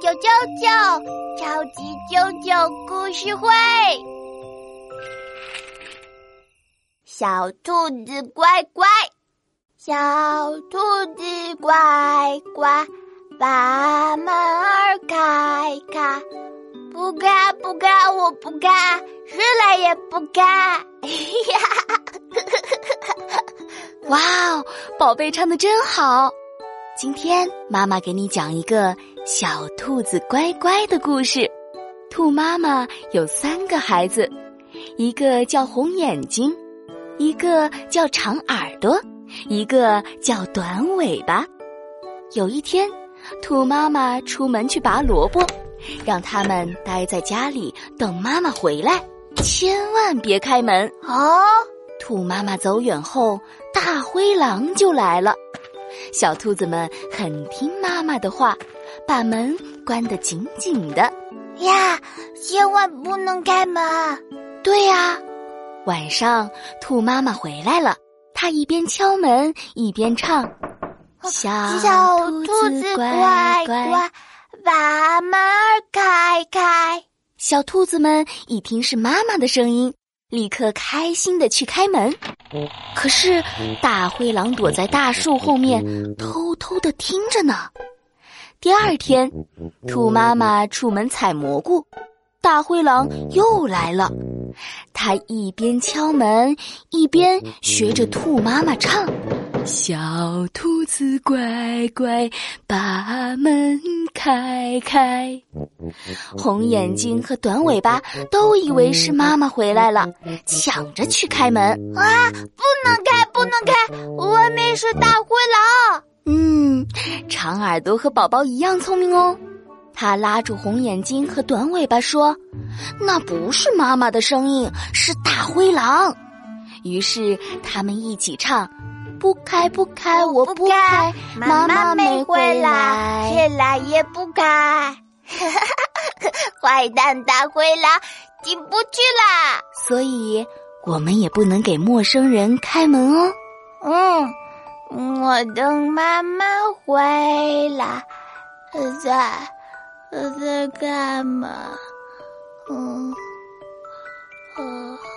啾啾啾，超级啾啾故事会。小兔子乖乖，小兔子乖乖，把门儿开开。不开不开，我不开，谁来也不开。哇哦，宝贝唱的真好！今天妈妈给你讲一个小兔子乖乖的故事。兔妈妈有三个孩子，一个叫红眼睛，一个叫长耳朵，一个叫短尾巴。有一天，兔妈妈出门去拔萝卜，让他们待在家里等妈妈回来，千万别开门哦。兔妈妈走远后，大灰狼就来了。小兔子们很听妈妈的话，把门关得紧紧的。呀，千万不能开门！对呀，晚上兔妈妈回来了，她一边敲门一边唱：“小兔子乖乖，把门开开。”小兔子们一听是妈妈的声音。立刻开心的去开门，可是大灰狼躲在大树后面，偷偷的听着呢。第二天，兔妈妈出门采蘑菇，大灰狼又来了。他一边敲门，一边学着兔妈妈唱。小兔子乖乖，把门开开。红眼睛和短尾巴都以为是妈妈回来了，抢着去开门。啊！不能开，不能开！外面是大灰狼。嗯，长耳朵和宝宝一样聪明哦。他拉住红眼睛和短尾巴说：“那不是妈妈的声音，是大灰狼。”于是他们一起唱。不开不开，我不开。妈妈没回来，越来也不开。坏蛋大灰狼进不去啦，所以我们也不能给陌生人开门哦。嗯，我等妈妈回来，在在干嘛？嗯，啊。